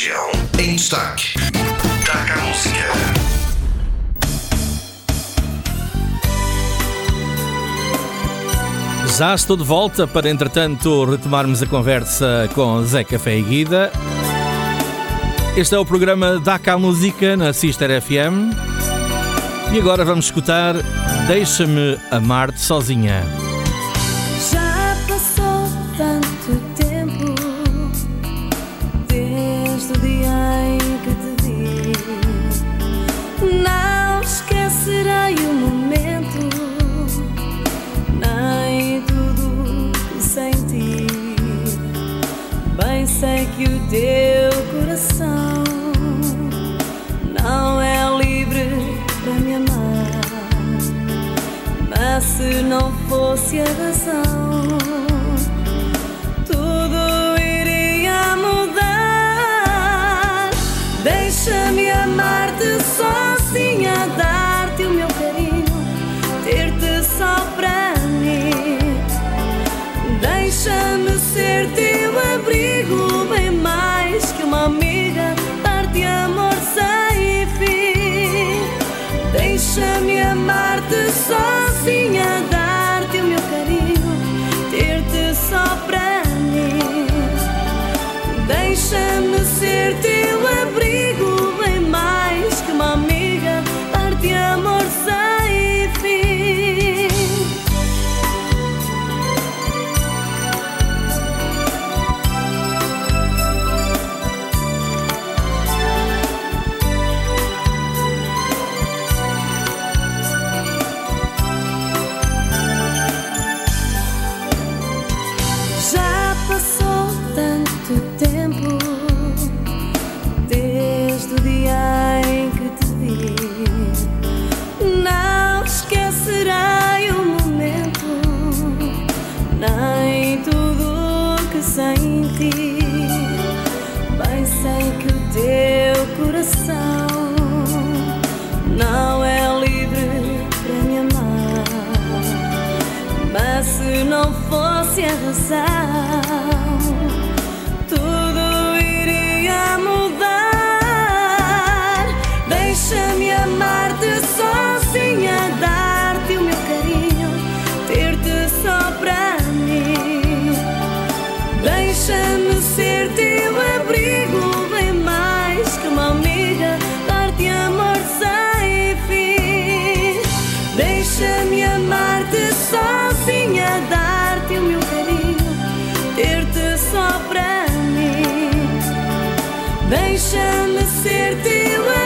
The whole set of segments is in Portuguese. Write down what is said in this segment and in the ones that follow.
região em destaque. Destaca a música. Já estou de volta para, entretanto, retomarmos a conversa com e Guida. Este é o programa DACA Música na Sister FM. E agora vamos escutar Deixa-me Amar-te Sozinha. Que o teu coração não é livre para me amar. Mas se não fosse a razão, Deixa-me amar-te sozinha, fosse a Deixa-me ser teu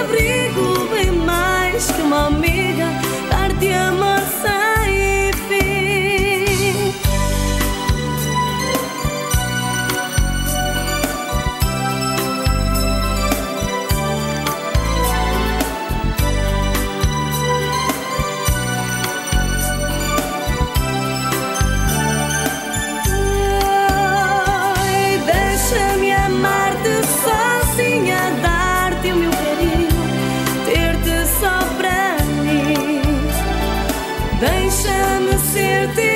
Deixa-me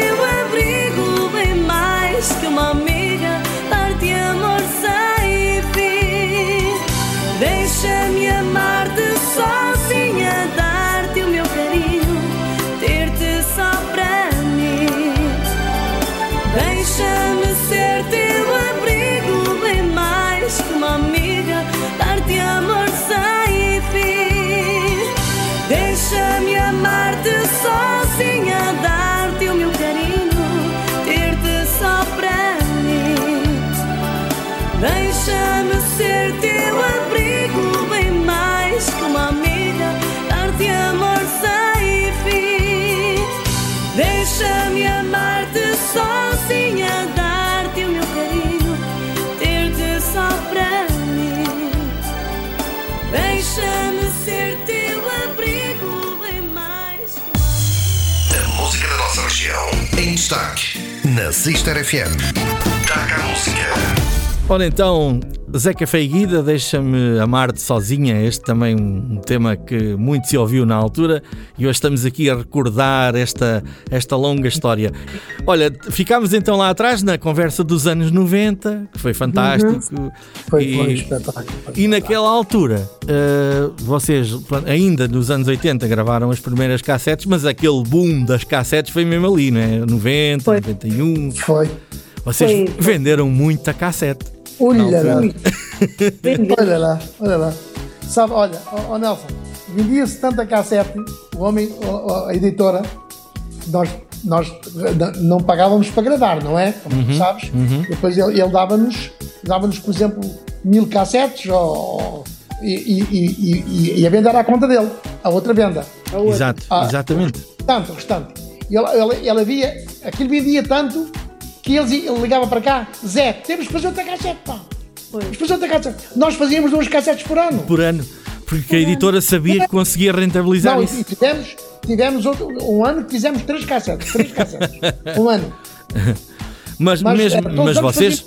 Deixa-me ser teu abrigo, bem mais que uma amiga, dar-te amor sem fim. Deixa-me amar-te sozinha, dar-te o meu carinho, ter-te só para mim. Deixa-me ser teu abrigo, bem mais que A música da nossa região em destaque na Sister FM. Destaca a música. Ora então, Zeca Feiguida, deixa-me amar-te sozinha. Este também um tema que muito se ouviu na altura e hoje estamos aqui a recordar esta, esta longa história. Olha, ficámos então lá atrás na conversa dos anos 90, que foi fantástico. Foi, e, foi um espetáculo. e naquela altura, uh, vocês ainda nos anos 80 gravaram as primeiras cassetes, mas aquele boom das cassetes foi mesmo ali, não é? 90, Foi. 91. Foi. Vocês Foi. venderam muita cassete. Olha lá, olha lá, olha lá. Sabe, olha, ó, ó Nelson, vendia-se tanta cassete, o homem, ó, a editora, nós, nós n- não pagávamos para gravar, não é? Como tu sabes. Depois ele, ele dava-nos, dava-nos, por exemplo, mil cassetes ó, e, e, e, e, e a venda era à conta dele, a outra venda. A outra. Exato, Ah. exatamente. Tanto, restante. E ele, ele, ele havia, aquilo vendia tanto que eles, ele ligava para cá, Zé, temos que fazer outra cassete, pá. Que fazer outra cassete. Nós fazíamos duas cassetes por ano. Por ano. Porque a editora sabia que conseguia rentabilizar Não, e isso. tivemos, tivemos outro, um ano que fizemos três cassetes. Três cassetes. um ano. Mas, Mas, mesmo, eh, todos mas vocês.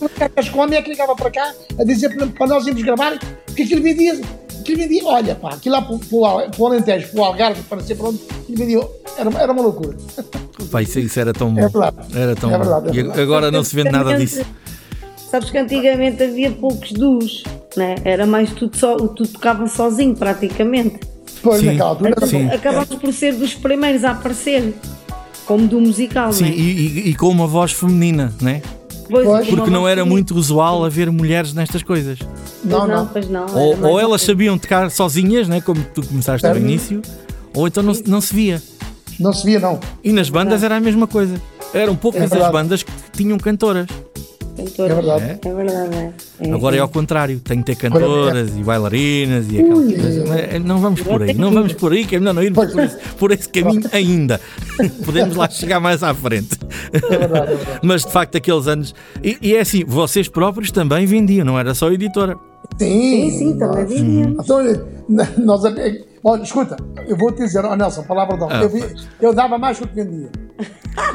com o homem é que ligava para cá a dizer para, para nós irmos gravar, porque aquilo vendia. Aquilo vendia, olha pá, aquilo lá para o, para o Alentejo, para o Algarve, para não sei para onde, aquilo vendia, era, era uma loucura. Pá, isso, isso era tão bom. É verdade. Era tão É bom. verdade, é E verdade. agora não se vende nada disso. Sabes que antigamente havia poucos duos, né? Era mais tudo só, tudo tocava sozinho praticamente. Pois, Sim. naquela altura. Sim. bom. Acabámos por ser dos primeiros a aparecer, como do musical, Sim, né? e, e- e com uma voz feminina, né? Pois, Pois. Porque não era muito usual haver mulheres nestas coisas. Pois Não, não. Pois não, Ou, mais ou uma elas coisa. sabiam tocar sozinhas, né? Como tu começaste no início, ou então não, não se via. Não se via, não. E nas bandas era a mesma coisa. Eram poucas É as bandas que tinham cantoras. Cantora. É verdade. É verdade, é. É, Agora é é. ao contrário, tem que ter cantoras e bailarinas e aquela coisa. Não é- Não vamos por aí, não vamos por aí, que é melhor não irmos por esse, por esse caminho ainda. Podemos lá chegar mais à frente. É verdade, é verdade. Mas de facto, aqueles anos. E, e é assim, vocês próprios também vendiam, não era só a editora. Sim, Sim, sim, também vinha. Então, olha, nós, olha, escuta, eu vou te dizer, oh Nelson, palavra de honra, Ah, eu, vi- eu dava mais do que vendia.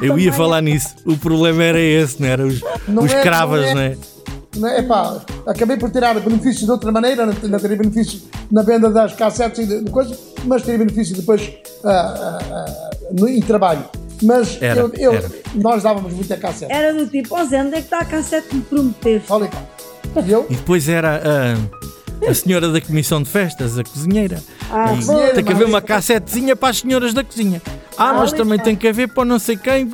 Eu ia falar nisso. O problema era esse, não era? Os, Não os é, cravas, não é. não é? Não é? Epá, acabei por tirar benefícios de outra maneira, não, teria benefício na venda das cassetes e de, de coisas, mas teria benefício depois ah, ah, ah, no, em trabalho. Mas Era, eu, eu- era. nós dávamos muita cassete. Era do tipo, ó Zé, onde é que está a cassete que me prometeste? Olha cá. E eu, E depois era a, a senhora da comissão de festas, a cozinheira. Ah, E pois. tem que haver uma cassetezinha para as senhoras da cozinha. Ah, mas Ah, também está. tem que haver para não sei quem.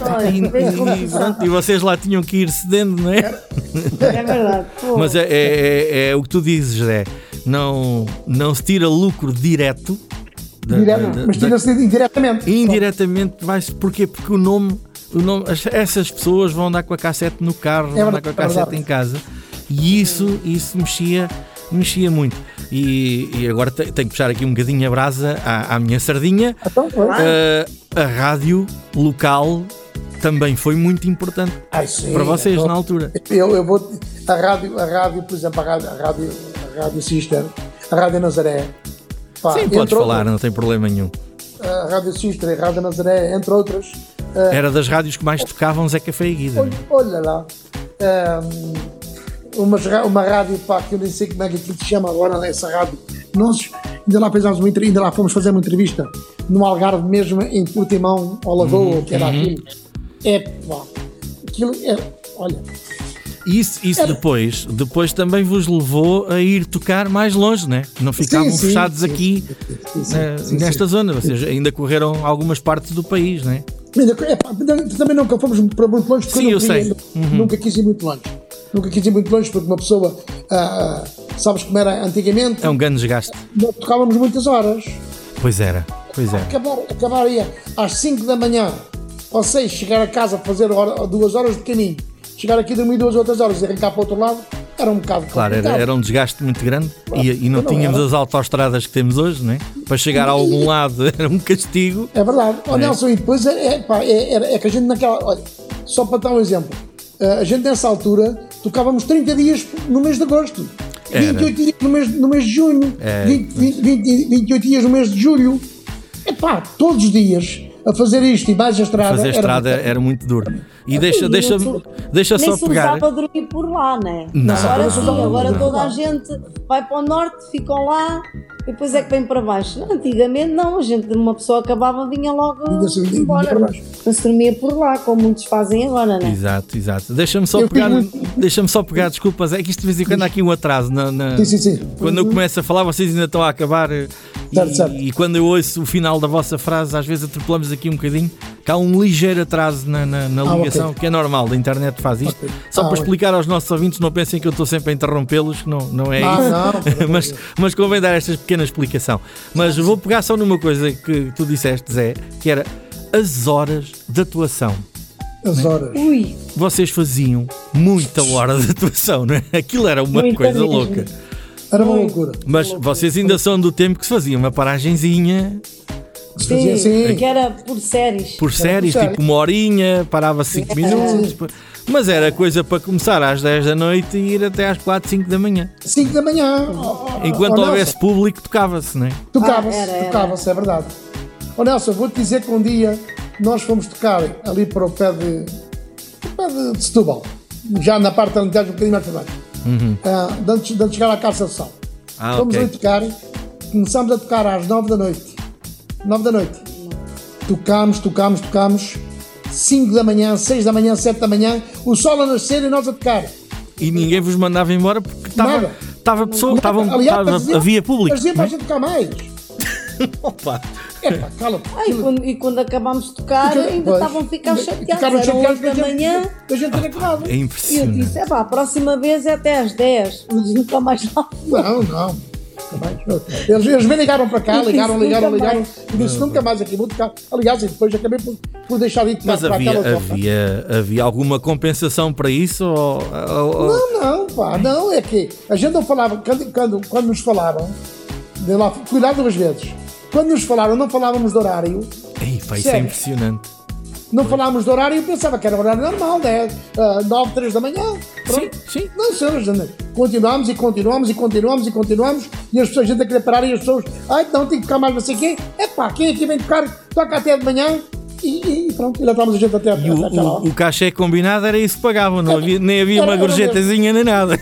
Olha, E, e e vocês lá tinham que ir cedendo, não é? É verdade. pô. Mas é, é- é- é o que tu dizes, é não, não se tira lucro direto. da- direto, da- mas tira-se indiretamente. indiretamente vai-se. Porquê? Porque o nome, o nome. as- Essas pessoas vão andar com a cassete no carro, vão andar com a é cassete em casa. E isso, isso mexia, mexia muito. E, e agora te- tenho que puxar aqui um bocadinho a brasa à, à minha sardinha. Ah, a rádio local também foi muito importante Ai, sim, para vocês então, na altura. Eu, eu vou. A rádio, a rádio, por exemplo, a rádio, a rádio, a rádio Sister, a rádio Nazaré. pá, Sim, podes falar, outras, não tem problema nenhum. A rádio Sister e a rádio Nazaré, entre outras. ah, Era das rádios que mais tocavam Zé Café e Guida. olha, olha lá. ahm, umas ra- uma rádio pá, que eu nem sei como é que aquilo se chama agora, essa rádio. Nós ainda lá fizemos uma ainda lá fomos fazer uma entrevista no Algarve mesmo, em Portimão, ou Lagoa, que era aquilo. É pá, aquilo é. Olha, Isso, isso depois, depois também vos levou a ir tocar mais longe, né? Não ficavam sim, fechados sim, aqui sim, sim, eh, nesta zona. Vocês ainda correram algumas partes do país, né? É, pá, também nunca fomos para muito longe porque Sim, eu, eu queria- sei. Uhum. nunca quis ir muito longe. Nunca quis ir muito longe porque uma pessoa, ah, ah, sabes como era antigamente, É um grande desgaste. nós tocávamos muitas horas. Pois era, pois era. Acabar, acabar ia às 5 da manhã ou 6, chegar a casa, fazer hora- duas horas de caminho, chegar aqui dormir duas outras horas e arrancar para o outro lado, era um bocado Claro, era, era um desgaste muito grande e, e não Não tínhamos era. as autoestradas que temos hoje, né? Para chegar a algum lado era um castigo. É verdade. Ó É. Nelson, e depois é, é, pá, é, é- é que a gente naquela. Olha, só para dar um exemplo, eh, a gente nessa altura tocávamos 30 dias no mês de agosto, Era. 28 dias no mês, no mês de junho, É. 20, 20, 20, 28 dias no mês de julho. É pá, todos os dias a fazer isto e mais a estrada. Fazer a era estrada muito- era muito duro. E deixa, deixa, não se- deixa Nem só se pegar. usava dormir por lá, né? Não. Agora Não. sim, agora Não. toda a gente vai para o norte, ficam lá e depois é que vem para baixo. Não, antigamente não, a gente, uma pessoa acabava, vinha logo embora. para baixo. Não se dormia por lá, como muitos fazem agora, né? Exato, exato. Deixa-me só Eu pegar. Deixa-me só pegar, desculpas, é que isto de vez em quando há aqui um atraso na. na- Sim, sim, sim. Quando eu começo a falar, vocês ainda estão a acabar. eh, Certo, e, certo. e quando eu ouço o final da vossa frase, às vezes atropelamos aqui um bocadinho, que há um ligeiro atraso na, na- na Ah, ligação, ok. que é normal, da internet faz isto. Ok. Só Ah, para ok. explicar aos nossos ouvintes, não pensem que eu estou sempre a interrompê-los, que não, não é Ah, isso. não, amor mas, mas convém dar esta pequena explicação. Mas vou pegar só numa coisa que tu disseste, Zé, que era as horas de atuação. As horas. Ui, Vocês faziam muita hora de atuação, não é? Aquilo era uma Muita coisa mesmo. louca. Era uma loucura. Mas vocês ainda são do tempo que se fazia uma paragenzinha Se fazia sim, assim. que era por séries. por séries, série. tipo uma horinha, parava 5 minutos. Mas era coisa para começar às 10 da noite e ir até às 4, 5 da manhã. 5 da manhã. Enquanto Oh, houvesse Nelson, público, tocava-se, não é? Tocava-se, Ah, tocava-se, é verdade. Ó Nelson, vou-te dizer que um dia nós fomos tocar ali para o pé de, o pé de, de Setúbal, já na parte da Alentejo, um bocadinho mais para baixo, de, antes, de de chegar à Carça de Sal. Ah, Fomos ok. ali tocar, começámos a tocar às 9 da noite. 9 da noite. Tocámos, tocámos, tocámos. 5 da manhã, 6 da manhã, 7 da manhã, o sol a nascer e nós a tocar. E ninguém vos mandava embora porque estava, estava pessoa, estava- havia público. Parecia para a gente tocar mais. Opa. Epá, cala-te. Ai, quando- e quando acabámos de tocar, Fica- ainda pois. estavam a ficar chateados. ficaram Eram chateados 8 da manhã. Da gente ter acabado. É E eu impressionante. disse: é pá, a próxima vez é até às 10, mas nunca mais lá. Não, não. Eles, eles me ligaram para cá, ligaram, ligaram, ligaram. E disse nunca mais aqui vou tocar. Aliás, e depois acabei por, por deixar de ir tocar Mas para havia, aquela toca. havia, havia alguma compensação para isso? Ou, ou- Não, não, pá, não. É que a gente não falava, quando, quando, quando nos falaram, de lá, fui lá duas vezes. Quando nos falaram, não falávamos de horário. Ei, pá, isso é impressionante. Não falávamos de horário, eu pensava que era horário normal, né? Uh, 9, 3 da manhã. Pronto. Sim, sim. Não, senhores, continuamos e continuamos e continuamos e continuamos e as pessoas, a gente a querer parar e as pessoas, ai, não, tem que tocar mais não sei quem. É pá, quem aqui vem tocar, toca até de manhã e, e pronto, e lá estamos a gente até, E o, até aquela o, hora. o cachê combinado era isso que pagavam, não havia, nem havia Era- uma gorjetazinha nem nada.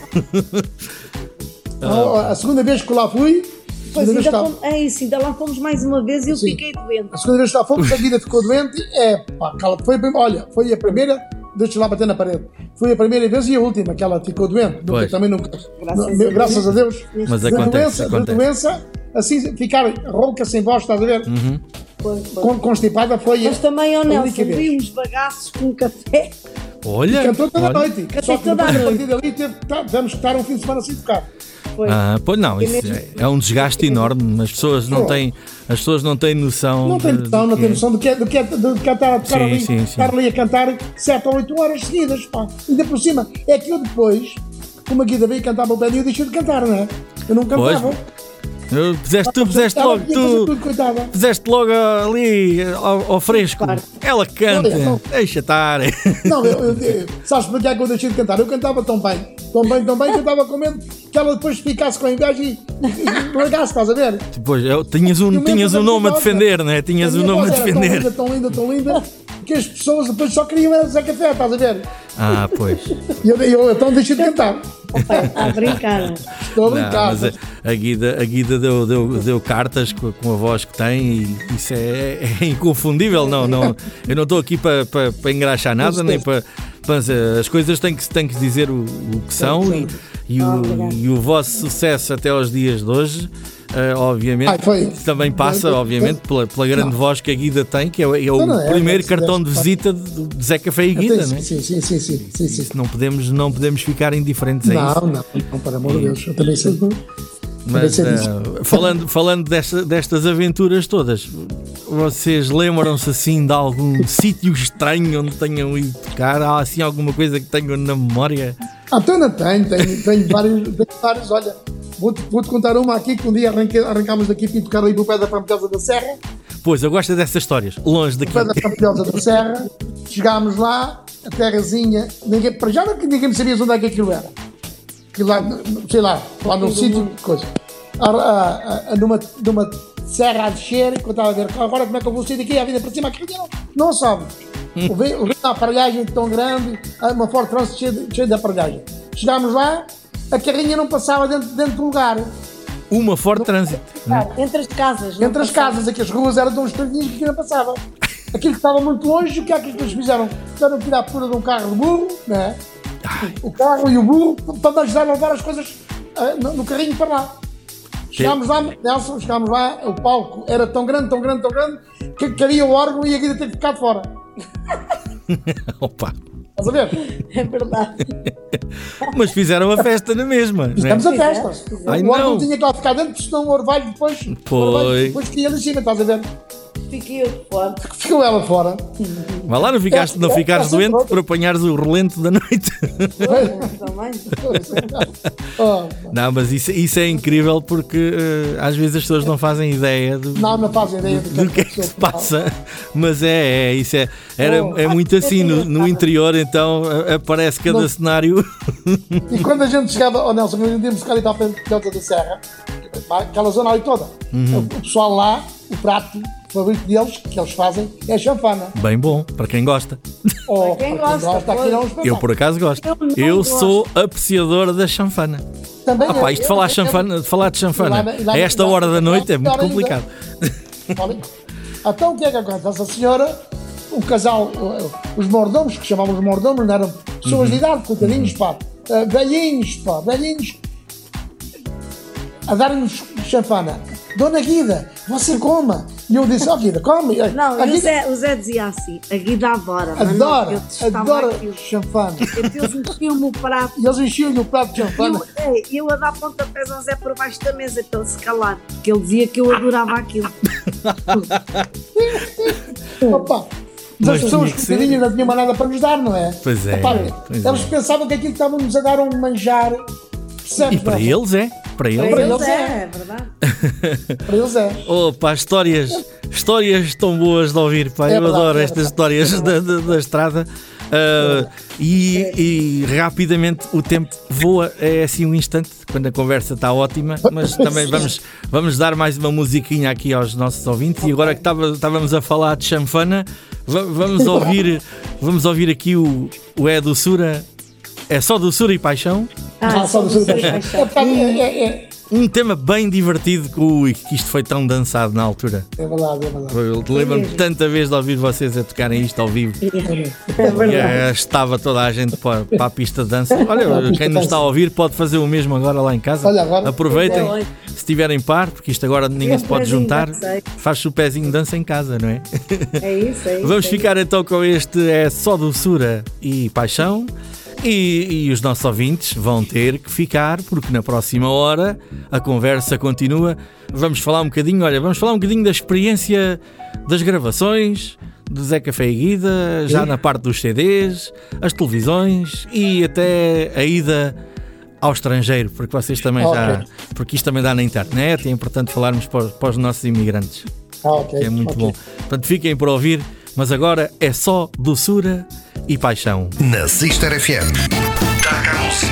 A, a segunda vez que lá fui, a Pois ainda lá, fomos, é isso, ainda lá fomos mais uma vez e eu Sim. fiquei doente. a segunda vez que lá fomos, a Guida ficou doente, é pá, cala, foi a primeira, olha, foi a primeira, deixa lá bater na parede, foi a primeira vez e a última que ela ficou doente, nunca, também nunca, Graças não, a Deus. graças a Deus, Mas da acontece, doença, da acontece. doença, assim, ficar rouca, sem voz, estás a ver? Foi, foi. Con- constipada foi Mas também, ó a Nelson, vi uns bagaços com café. Olha, Cantou toda a olha. noite. Cantei Só que toda a depois, a noite. partir dali teve, tá, tivemos que estar um fim de semana sem tocar. Foi. Ah, pois não, isso é, é um desgaste enorme. As pessoas não têm, as pessoas não têm noção. Não de- noção, não tem é. noção do que é, do que é, do que é tocar Sim, ali, sim, sim. estar ali a cantar 7 ou 8 horas seguidas, pá. Ainda por cima, é que eu depois, como a Guida veio cantar para o pé, eu deixei de cantar, não é? Eu não cantava. Pois, fizeste, tu fizeste logo, tu fizeste logo ali ao, ao fresco. Ela canta, não. deixa estar. Não, eu, eu, eu, sabes porque é que eu deixei de cantar? Eu cantava tão bem, tão bem, tão bem, que eu estava com medo que ela depois ficasse com a inveja e, e largasse, estás a ver? Depois, eu- tinhas um, tinhas um nome a defender, voz, né? Tinhas um nome a defender. Tão linda, tão linda, tão linda, que as pessoas depois só queriam era Zé Café, estás a ver? Ah, pois. E eu, eu então deixei de cantar. Está a brincar. Estou a Não, brincar. mas a, a Guida, a Guida deu, deu, deu cartas com, com a voz que tem e isso é, é inconfundível. Não, não, eu não estou aqui para para- para engraxar nada, nem para. As coisas têm que, têm que dizer o, o que são e, e, o, e o vosso sucesso até aos dias de hoje. Eh, obviamente, Ai, foi. também passa, Foi- obviamente, pela, pela grande voz que a Guida tem, que é, o- é o Não, não, é, primeiro deve- cartão de deve- visita de, de Zé Café e Guida, sim, né? sim, sim, sim, sim, sim, não podemos, não podemos ficar indiferentes a isso. Não, não, não, para amor de Deus, eu também sei. Mas sei disso. eh, falando, falando desta- destas aventuras todas, vocês lembram-se assim de algum sítio estranho onde tenham ido tocar? Há assim alguma coisa que tenham na memória? Ah, então não tenho, tenho, tenho vários, tenho vários, olha, vou-te vou-te contar uma aqui que um dia arrancámos daqui para ir tocar ali para o pé da Pampilhosa da Serra, Pois, eu gosto dessas histórias, longe daqui. pé da Pampilhosa da Serra, chegámos lá, a terrazinha, ninguém, para já não- ninguém sabia onde é que aquilo era. Aquilo lá, sei lá, lá num sítio, coisa. A, a, a, numa, numa serra a descer, que eu estava a ver, agora como é que eu vou sair daqui, a vida para cima, aquilo não, não sabe. levei, levei uma aparelhagem tão grande, uma Ford Transit cheia de, cheia de aparelhagem. Chegámos lá, a carrinha não passava dentro, dentro do lugar. Uma Ford Transit. né? Entre as casas. Entre as passava. casas, aqui as ruas eram tão estreitinhas que aquilo não passava. Aquilo que estava muito longe, o que é que eles fizeram? Tiveram que tirar a pura de um carro de burro, né? o carro e o burro, para ajudar a levar as coisas ah, no, no carrinho para lá. Chegámos lá, Nelson, chegámos lá, o palco era tão grande, tão grande, tão grande, que cabia o órgão e a guida teve que ficar de fora. Opa. Estás a ver? É verdade. Mas fizeram a festa na mesma. né? Fizemos a Fizemos, festa. Ai, o órgão não. tinha que lá ficar dentro, porque senão o orvalho depois, o Foi. orvalho depois fica ali em cima, estás a ver? Fiquei eu de fora. Ficou ela fora. Vai lá, não ficaste, não É, é, ficares é doente por apanhares o relento da noite. Também. Oh, Não, mas isso, isso é incrível porque eh, às vezes as pessoas não fazem ideia do, não, não fazem ideia do que, do que é que se passa, mas é, é isso é, era, é muito assim no, no interior, então aparece cada Não. cenário. E quando a gente chegava, oh Nelson, quando íamos ficar ali para a frente de Delta da Serra, aquela zona ali toda, Uhum. o, o pessoal lá, o prato favorito deles, que eles fazem, é a chanfana. Bem bom, para quem gosta. Oh, quem para gosta, é um pois. espetáculo. Eu por acaso gosto. Eu Eu gosto. sou apreciador da chanfana. Também Ah pá, isto de falar, chanfana, de falar de chanfana lá- lá- a esta lá- hora da noite é muito complicado. Então o que é que acontece? A senhora, o casal, os mordomos, que chamávamos mordomos, não eram pessoas de Uhum. idade, coitadinhos, pá, eh, velhinhos, pá, velhinhos, a darem-nos chanfana. Dona Guida, você coma. E eu disse, ó Guida, come. Não, a e o Zé, o Zé dizia assim: a Guida adora. mas não, adora, eu adora aquilo. Então Eles enchiam-me o prato. E eles enchiam-lhe o prato de chanfana. Eu, é, eu a dar pontapés ao Zé por baixo da mesa para ele se calar, porque ele dizia que eu adorava aquilo. Opa, mas Mas as pessoas coitadinhas não tinham mais nada para nos dar, não é? Pois é, Opa, pois eles é. pensavam que aquilo que estavam-nos a dar um manjar. Percebes, E para Nelson? eles é, para eles Para é. eles é, é. é verdade. Para eles é. Opa, histórias, histórias tão boas de ouvir, pá. É Eu verdade, adoro é estas histórias da, da- da estrada. Ah, e, e rapidamente o tempo voa, é assim um instante, quando a conversa está ótima, mas também vamos, vamos dar mais uma musiquinha aqui aos nossos ouvintes. E agora que estava- estávamos a falar de chanfana, va- vamos ouvir, vamos ouvir aqui o, o É Doçura. É só doçura e paixão. Ah, só do sul da Paixão. É, é, é, é, Um tema bem divertido que, ui, que isto foi tão dançado na altura. é verdade, é verdade. Lembro-me tanta vez de ouvir vocês a tocarem isto ao vivo. É E, verdade. eh, estava toda a gente para, para a pista de dança. Olha, quem nos está a ouvir pode fazer o mesmo agora lá em casa. Olha, agora- Aproveitem, se tiverem par, porque isto agora ninguém se pode juntar. já sei. Faz o pezinho de dança em casa, não é? É isso, é isso. Vamos é ficar então com este É Só Doçura e Paixão. E, e os nossos ouvintes vão ter que ficar, porque na próxima hora a conversa continua. Vamos falar um bocadinho, olha, vamos falar um bocadinho da experiência das gravações, do Zé Café e Guida, já na parte dos CDs, as televisões e até a ida ao estrangeiro, porque vocês também já. Ok. Porque isto também dá na internet e é importante falarmos para, os- para os nossos imigrantes Ah, ok. que é muito ok. bom. Portanto, fiquem para ouvir, mas agora é só doçura e paixão. Na Sister FM. Taca a música.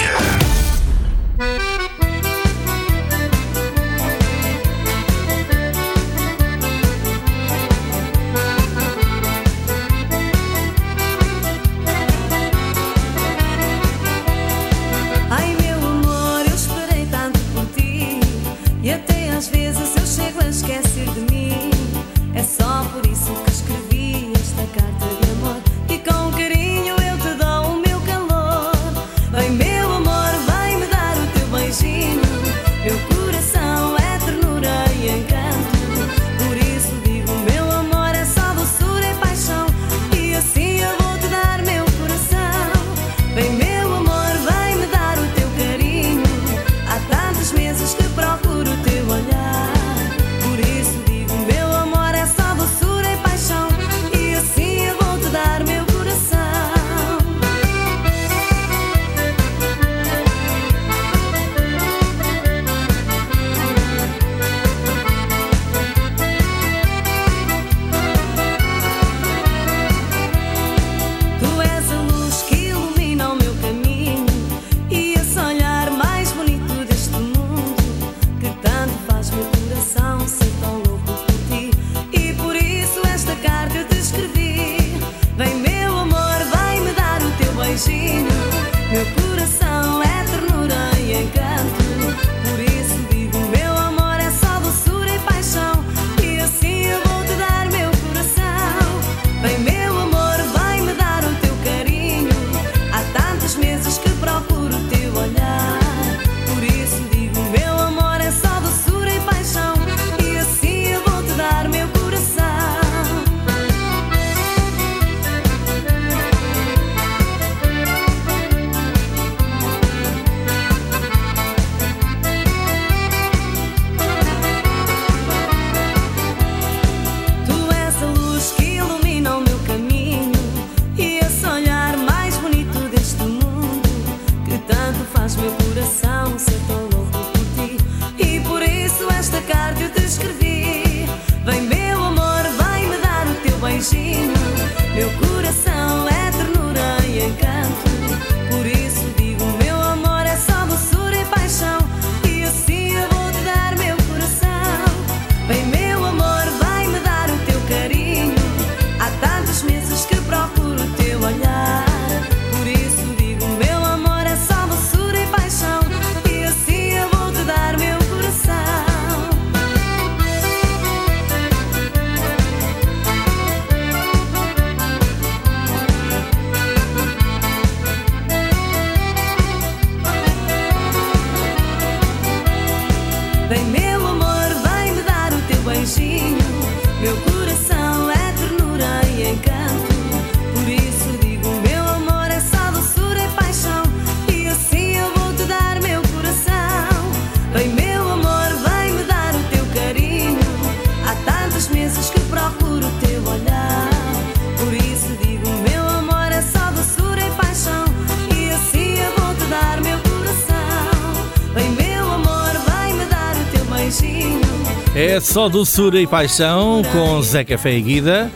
É só doçura e paixão com Zeca Fé e Guida.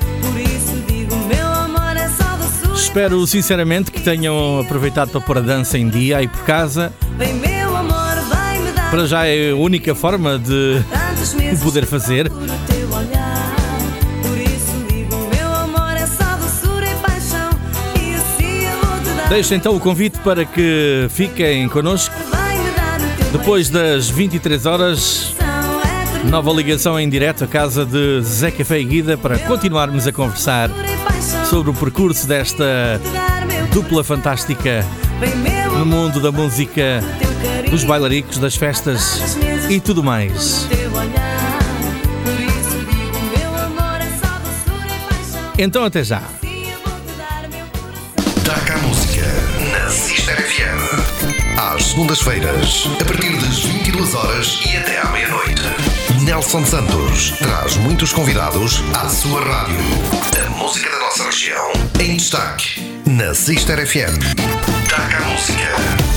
Espero sinceramente que tenham aproveitado para pôr a dança em dia aí por casa. Para já é a única forma de o poder fazer. Deixo então o convite para que fiquem connosco. Depois das 23 horas, Nova ligação em direto à casa de Zeca Feiguida para continuarmos a conversar sobre o percurso desta dupla fantástica no mundo da música, dos bailaricos, das festas e tudo mais. Então, até já! segundas-feiras, a partir das 22 horas e até à meia-noite. Nelson Santos traz muitos convidados à sua rádio. A música da nossa região em destaque na Sister FM. Taca a música.